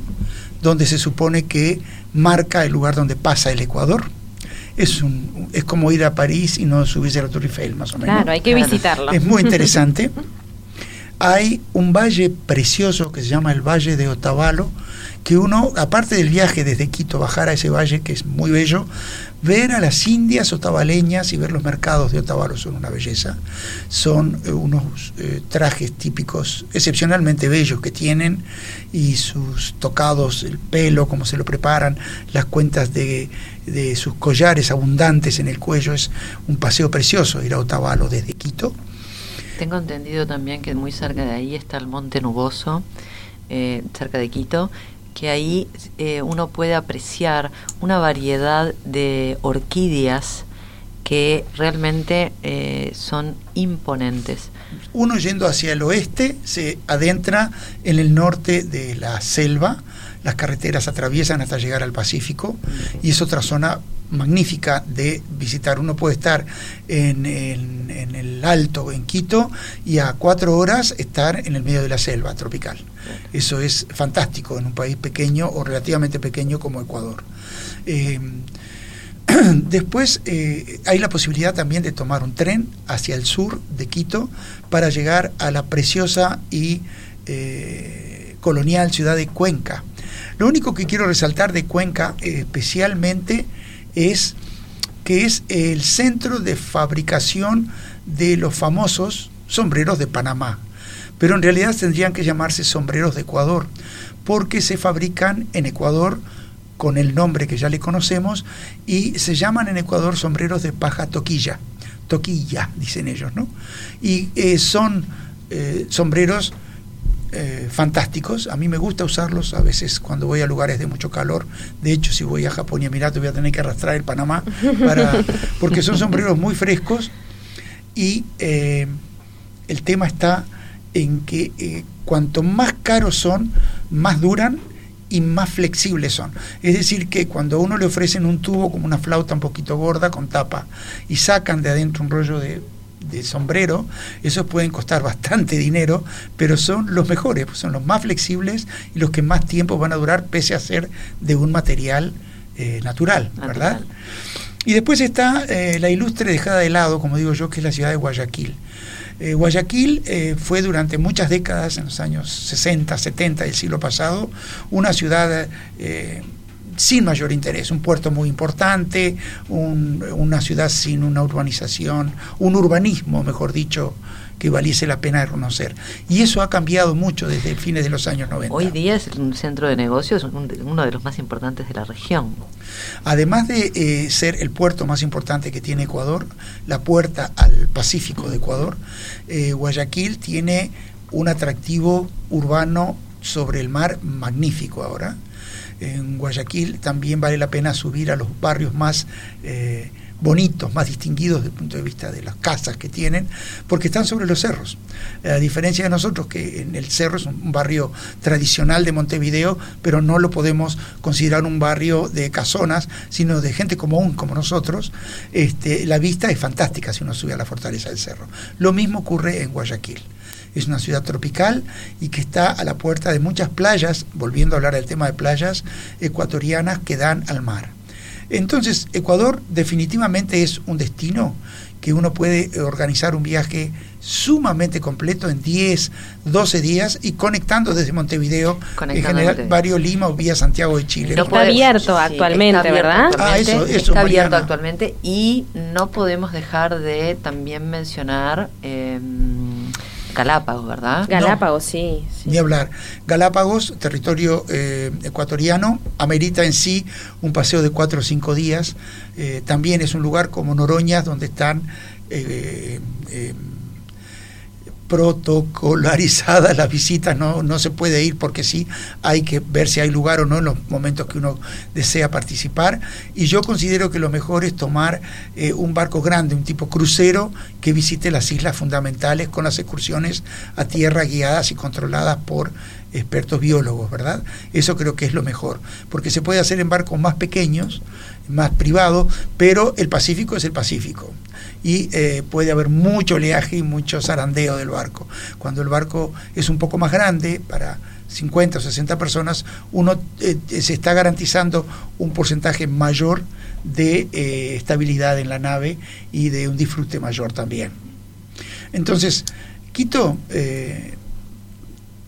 donde se supone que marca el lugar donde pasa el Ecuador. Es, un, es como ir a París y no subirse a la Torre Eiffel, más o menos. Claro, hay que visitarlo. Es muy interesante. Hay un valle precioso que se llama el Valle de Otavalo, que uno, aparte del viaje desde Quito, bajar a ese valle, que es muy bello, ver a las indias otavaleñas y ver los mercados de Otavalo son una belleza. Son eh, unos eh, trajes típicos excepcionalmente bellos que tienen y sus tocados, el pelo, cómo se lo preparan, las cuentas de, de sus collares abundantes en el cuello. Es un paseo precioso ir a Otavalo desde Quito. Tengo entendido también que muy cerca de ahí está el Monte Nuboso, eh, cerca de Quito, que ahí eh, uno puede apreciar una variedad de orquídeas que realmente eh, son imponentes. Uno yendo hacia el oeste se adentra en el norte de la selva, las carreteras atraviesan hasta llegar al Pacífico y es otra zona magnífica de visitar. Uno puede estar en, en- en el alto, en Quito, y a cuatro horas estar en el medio de la selva tropical. Eso es fantástico en un país pequeño o relativamente pequeño como Ecuador. Eh, Después eh, hay la posibilidad también de tomar un tren hacia el sur de Quito para llegar a la preciosa y eh, colonial ciudad de Cuenca. Lo único que quiero resaltar de Cuenca eh, especialmente es que es el centro de fabricación de los famosos sombreros de Panamá. Pero en realidad tendrían que llamarse sombreros de Ecuador, porque se fabrican en Ecuador con el nombre que ya le conocemos y se llaman en Ecuador sombreros de paja toquilla. Toquilla, dicen ellos, ¿no? Y eh, son eh, sombreros eh, fantásticos. A mí me gusta usarlos a veces cuando voy a lugares de mucho calor. De hecho, si voy a Japón y Emiratos voy a tener que arrastrar el Panamá para, porque son sombreros muy frescos y eh, el tema está en que eh, cuanto más caros son, más duran y más flexibles son. Es decir, que cuando a uno le ofrecen un tubo como una flauta un poquito gorda con tapa y sacan de adentro un rollo de, de sombrero, esos pueden costar bastante dinero, pero son los mejores, pues son los más flexibles y los que más tiempo van a durar pese a ser de un material eh, natural, ¿verdad? Y después está eh, la ilustre dejada de lado, como digo yo, que es la ciudad de Guayaquil. Eh, Guayaquil eh, fue durante muchas décadas, en los años 60, 70 del siglo pasado, una ciudad eh, sin mayor interés, un puerto muy importante, un- una ciudad sin una urbanización, un urbanismo, mejor dicho, que valiese la pena de conocer. Y eso ha cambiado mucho desde fines de los años 90. Hoy día es un centro de negocios, un- uno de los más importantes de la región. Además de eh, ser el puerto más importante que tiene Ecuador, la puerta al Pacífico de Ecuador, eh, Guayaquil tiene un atractivo urbano sobre el mar magnífico ahora. En Guayaquil también vale la pena subir a los barrios más, eh, bonitos, más distinguidos desde el punto de vista de las casas que tienen, porque están sobre los cerros. A diferencia de nosotros, que en el cerro es un barrio tradicional de Montevideo, pero no lo podemos considerar un barrio de casonas, sino de gente común como nosotros, este, la vista es fantástica si uno sube a la fortaleza del cerro. Lo mismo ocurre en Guayaquil es una ciudad tropical y que está a la puerta de muchas playas, volviendo a hablar del tema de playas ecuatorianas que dan al mar. Entonces, Ecuador definitivamente es un destino que uno puede organizar un viaje sumamente completo en 10, 12 días y conectando desde Montevideo, en general, Barrio Lima o vía Santiago de Chile. está abierto actualmente, ¿verdad? Ah, eso, eso, está abierto actualmente y no podemos dejar de también mencionar... Eh, Galápagos, ¿verdad? Galápagos, sí, Ni hablar. Galápagos, territorio eh, ecuatoriano, amerita en sí un paseo de cuatro o cinco días. Eh, también es un lugar como Noroñas, donde están eh, protocolarizada las visitas, no, no se puede ir porque sí, hay que ver si hay lugar o no en los momentos que uno desea participar. Y yo considero que lo mejor es tomar eh, un barco grande, un tipo crucero, que visite las islas fundamentales con las excursiones a tierra guiadas y controladas por expertos biólogos, ¿verdad? Eso creo que es lo mejor, porque se puede hacer en barcos más pequeños, más privados, pero el Pacífico es el Pacífico y eh, puede haber mucho oleaje y mucho zarandeo del barco. Cuando el barco es un poco más grande, para 50 o 60 personas, uno eh, se está garantizando un porcentaje mayor de eh, estabilidad en la nave y de un disfrute mayor también. Entonces, Quito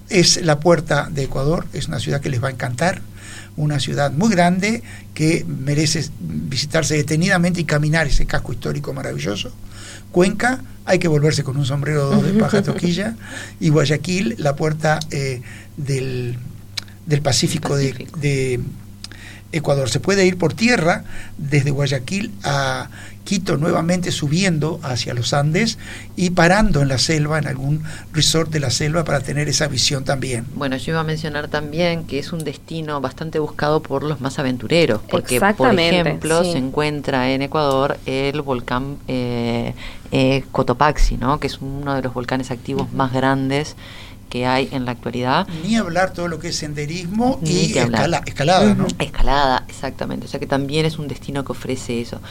es la puerta de Ecuador, es una ciudad que les va a encantar una ciudad muy grande que merece visitarse detenidamente y caminar ese casco histórico maravilloso. Cuenca, hay que volverse con un sombrero de paja toquilla. Y Guayaquil, la puerta eh, del, Pacífico, de Ecuador. Se puede ir por tierra desde Guayaquil a Quito nuevamente subiendo hacia los Andes y parando en la selva, en algún resort de la selva para tener esa visión también. Bueno, yo iba a mencionar también que es un destino bastante buscado por los más aventureros, porque por ejemplo se encuentra en Ecuador el volcán eh, eh, Cotopaxi, ¿no? que es uno de los volcanes activos más grandes que hay en la actualidad. Ni hablar todo lo que es senderismo y escalada, ¿no? Escalada, exactamente. O sea que también es un destino que ofrece eso.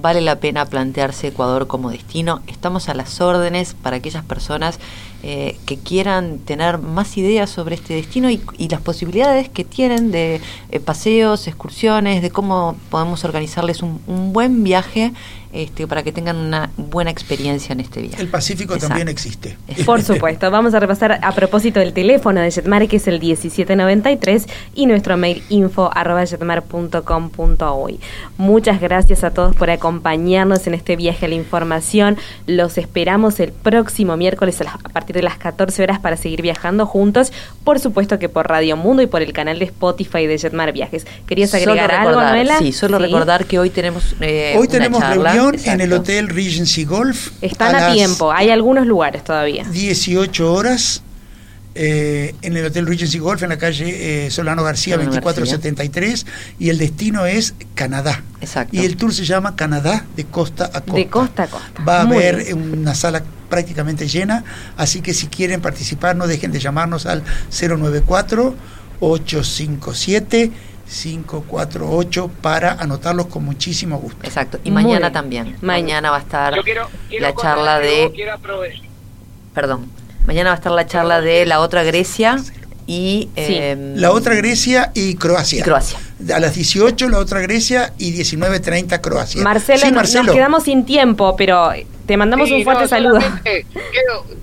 Vale la pena plantearse Ecuador como destino. Estamos a las órdenes para aquellas personas eh, que quieran tener más ideas sobre este destino y, las posibilidades que tienen de eh, paseos, excursiones, de cómo podemos organizarles un, buen viaje este, para que tengan una buena experiencia en este viaje. El Pacífico también existe. Por supuesto. Vamos a repasar a propósito del teléfono de Jetmar, que es el 1793, y nuestro mail info arroba hoy. Muchas gracias a todos por acompañarnos en este viaje a la información. Los esperamos el próximo miércoles a partir de las 14 horas para seguir viajando juntos, por supuesto que por Radio Mundo y por el canal de Spotify de Jetmar Viajes. ¿Querías agregar algo, Noela? Sí, solo recordar que hoy tenemos eh, Hoy tenemos reunión en el Hotel Regency Golf. Están a, tiempo, hay algunos lugares todavía. 18 horas. Eh, en el Hotel Regency Golf en la calle eh, Solano García 2473 y el destino es Canadá. Exacto. Y el tour se llama Canadá de costa a costa. De costa a costa. Va a haber una sala prácticamente llena, así que si quieren participar no dejen de llamarnos al 094 857 548 para anotarlos con muchísimo gusto. Exacto, y mañana también. Mañana va a estar la charla de... Perdón, mañana va a estar la charla de la otra Grecia y... Em, la otra Grecia y Croacia. Croacia. A las 18 la otra Grecia y 19.30 Croacia. Marcelo, Marcelo, nos quedamos sin tiempo, pero te mandamos un fuerte saludo.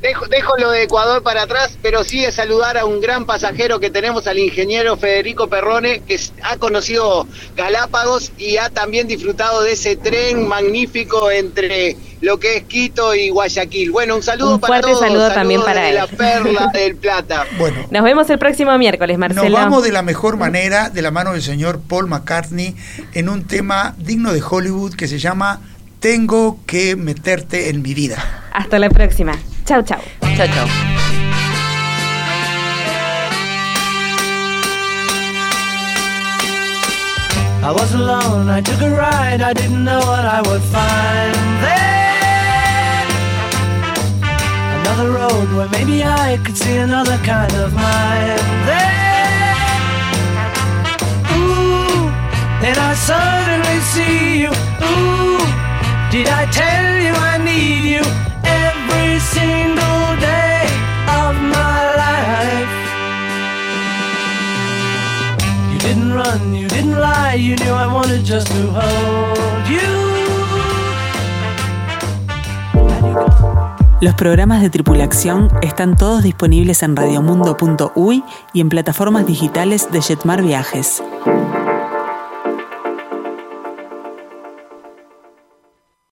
dejo, lo de Ecuador para atrás, pero sigue saludar a un gran pasajero que tenemos, al ingeniero Federico Perrone, que ha conocido Galápagos y ha también disfrutado de ese tren magnífico entre lo que es Quito y Guayaquil. Bueno, un saludo un para fuerte saludo también para él. la perla del plata. Bueno, nos vemos el próximo miércoles, Marcelo. Nos vamos de la mejor manera, de la mano del señor Paul McCartney, en un tema digno de Hollywood que se llama tengo que meterte en mi vida. Hasta la próxima. Chao, chao. Chao, chao. I was alone, I took a ride, I didn't know what I would find there. Another road where maybe I could see another kind of mind there. Ooh, then I suddenly see you. Ooh, did I tell you I need you every single day of my life? You didn't run, you didn't lie, you knew I wanted just to hold you. Los programas de tripulación están todos disponibles en radiomundo.uy y en plataformas digitales de Jetmar Viajes.